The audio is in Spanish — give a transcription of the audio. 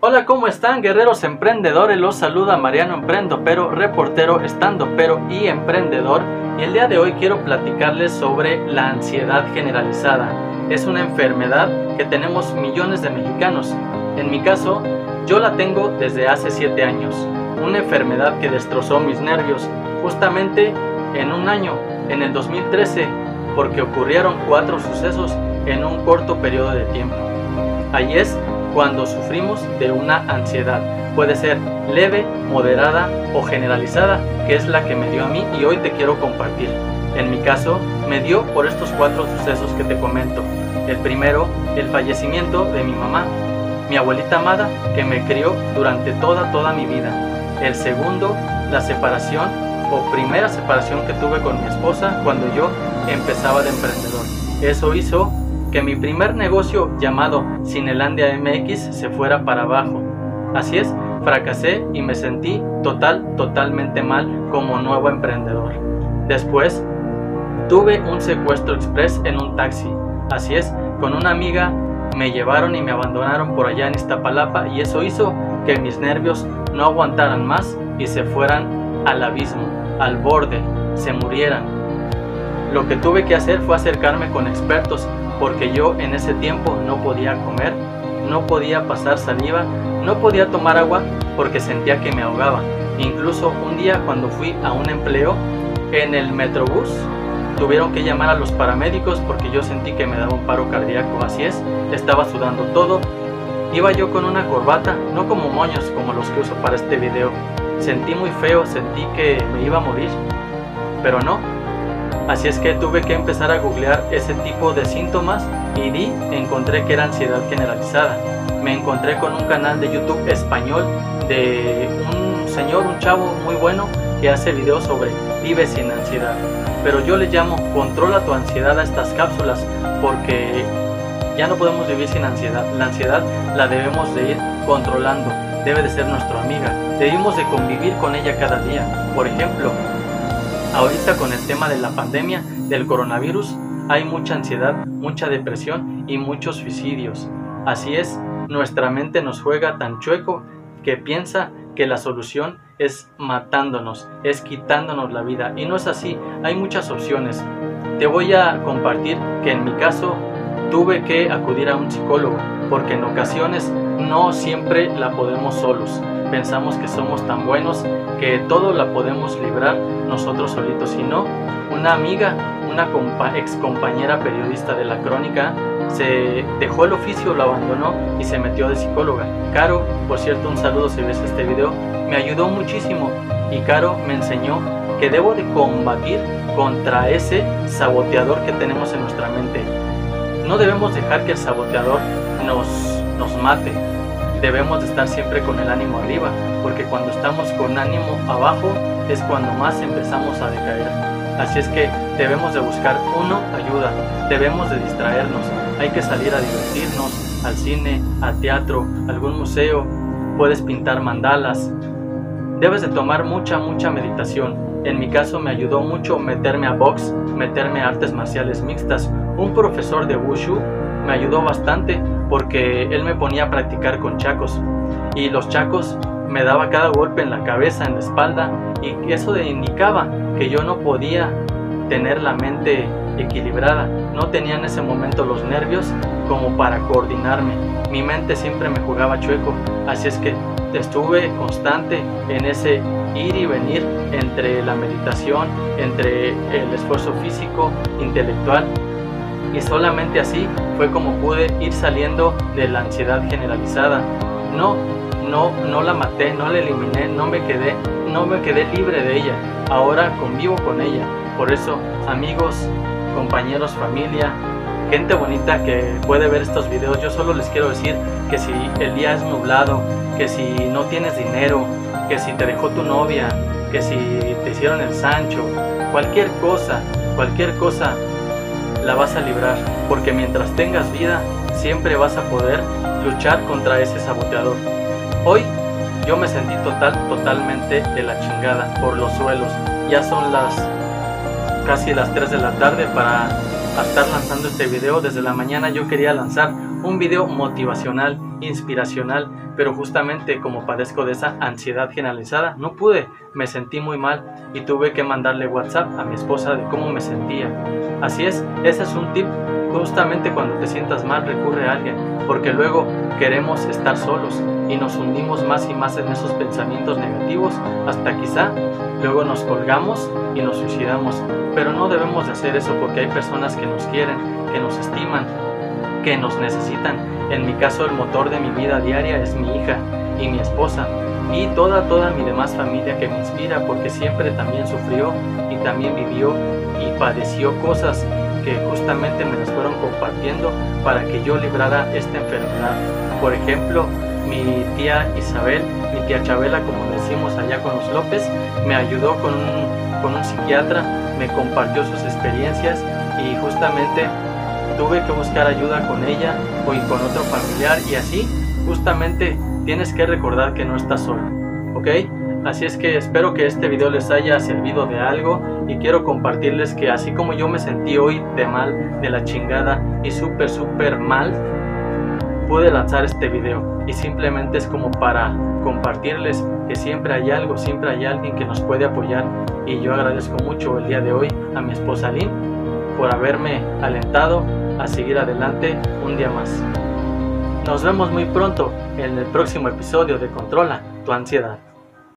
Hola, ¿cómo están guerreros emprendedores? Los saluda Mariano Emprendo, pero reportero, estando pero y emprendedor. Y el día de hoy quiero platicarles sobre la ansiedad generalizada. Es una enfermedad que tenemos millones de mexicanos. En mi caso, yo la tengo desde hace 7 años. Una enfermedad que destrozó mis nervios justamente en un año, en el 2013, porque ocurrieron cuatro sucesos en un corto periodo de tiempo. Ahí es cuando sufrimos de una ansiedad. Puede ser leve, moderada o generalizada, que es la que me dio a mí y hoy te quiero compartir. En mi caso, me dio por estos cuatro sucesos que te comento. El primero, el fallecimiento de mi mamá, mi abuelita amada que me crió durante toda, toda mi vida. El segundo, la separación o primera separación que tuve con mi esposa cuando yo empezaba de emprendedor. Eso hizo que mi primer negocio llamado Cinelandia MX se fuera para abajo. Así es, fracasé y me sentí total, totalmente mal como nuevo emprendedor. Después, tuve un secuestro express en un taxi. Así es, con una amiga me llevaron y me abandonaron por allá en Iztapalapa y eso hizo que mis nervios no aguantaran más y se fueran al abismo, al borde, se murieran. Lo que tuve que hacer fue acercarme con expertos porque yo en ese tiempo no podía comer, no podía pasar saliva, no podía tomar agua porque sentía que me ahogaba. Incluso un día cuando fui a un empleo en el Metrobús, tuvieron que llamar a los paramédicos porque yo sentí que me daba un paro cardíaco. Así es, estaba sudando todo. Iba yo con una corbata, no como moños como los que uso para este video. Sentí muy feo, sentí que me iba a morir. Pero no, Así es que tuve que empezar a googlear ese tipo de síntomas y di, encontré que era ansiedad generalizada. Me encontré con un canal de YouTube español de un señor, un chavo muy bueno que hace videos sobre vive sin ansiedad. Pero yo le llamo controla tu ansiedad a estas cápsulas porque ya no podemos vivir sin ansiedad. La ansiedad la debemos de ir controlando. Debe de ser nuestra amiga. Debemos de convivir con ella cada día. Por ejemplo, Ahorita con el tema de la pandemia del coronavirus hay mucha ansiedad, mucha depresión y muchos suicidios. Así es, nuestra mente nos juega tan chueco que piensa que la solución es matándonos, es quitándonos la vida. Y no es así, hay muchas opciones. Te voy a compartir que en mi caso tuve que acudir a un psicólogo porque en ocasiones no siempre la podemos solos pensamos que somos tan buenos que todo la podemos librar nosotros solitos, sino una amiga, una ex compañera periodista de la crónica, se dejó el oficio, lo abandonó y se metió de psicóloga. Caro, por cierto, un saludo si ves este video, me ayudó muchísimo y Caro me enseñó que debo de combatir contra ese saboteador que tenemos en nuestra mente. No debemos dejar que el saboteador nos, nos mate, debemos de estar siempre con el ánimo arriba, porque cuando estamos con ánimo abajo es cuando más empezamos a decaer. Así es que debemos de buscar uno ayuda, debemos de distraernos, hay que salir a divertirnos, al cine, al teatro, algún museo, puedes pintar mandalas. Debes de tomar mucha, mucha meditación. En mi caso me ayudó mucho meterme a box, meterme a artes marciales mixtas. Un profesor de Wushu me ayudó bastante porque él me ponía a practicar con chacos. Y los chacos me daba cada golpe en la cabeza, en la espalda y eso indicaba que yo no podía tener la mente equilibrada, no tenía en ese momento los nervios como para coordinarme, mi mente siempre me jugaba chueco, así es que estuve constante en ese ir y venir entre la meditación, entre el esfuerzo físico, intelectual y solamente así fue como pude ir saliendo de la ansiedad generalizada. No, no, no la maté, no la eliminé, no me quedé, no me quedé libre de ella. Ahora convivo con ella. Por eso, amigos, compañeros, familia, gente bonita que puede ver estos videos, yo solo les quiero decir que si el día es nublado, que si no tienes dinero, que si te dejó tu novia, que si te hicieron el Sancho, cualquier cosa, cualquier cosa la vas a librar, porque mientras tengas vida, siempre vas a poder luchar contra ese saboteador. Hoy yo me sentí total, totalmente de la chingada por los suelos. Ya son las casi las 3 de la tarde para estar lanzando este video. Desde la mañana yo quería lanzar un video motivacional, inspiracional, pero justamente como padezco de esa ansiedad generalizada, no pude, me sentí muy mal y tuve que mandarle WhatsApp a mi esposa de cómo me sentía. Así es, ese es un tip, justamente cuando te sientas mal recurre a alguien, porque luego queremos estar solos y nos hundimos más y más en esos pensamientos negativos hasta quizá luego nos colgamos y nos suicidamos. Pero no debemos de hacer eso porque hay personas que nos quieren, que nos estiman, que nos necesitan. En mi caso el motor de mi vida diaria es mi hija y mi esposa y toda toda mi demás familia que me inspira porque siempre también sufrió y también vivió y padeció cosas que justamente me las fueron compartiendo para que yo librara esta enfermedad. Por ejemplo, mi tía Isabel, mi tía Chabela, como decimos allá con los López, me ayudó con un, con un psiquiatra, me compartió sus experiencias y justamente tuve que buscar ayuda con ella o con otro familiar y así justamente tienes que recordar que no estás solo, ¿ok? Así es que espero que este video les haya servido de algo y quiero compartirles que así como yo me sentí hoy de mal, de la chingada y súper súper mal, pude lanzar este video y simplemente es como para compartirles que siempre hay algo, siempre hay alguien que nos puede apoyar y yo agradezco mucho el día de hoy a mi esposa Lynn por haberme alentado a seguir adelante un día más. Nos vemos muy pronto en el próximo episodio de Controla tu ansiedad.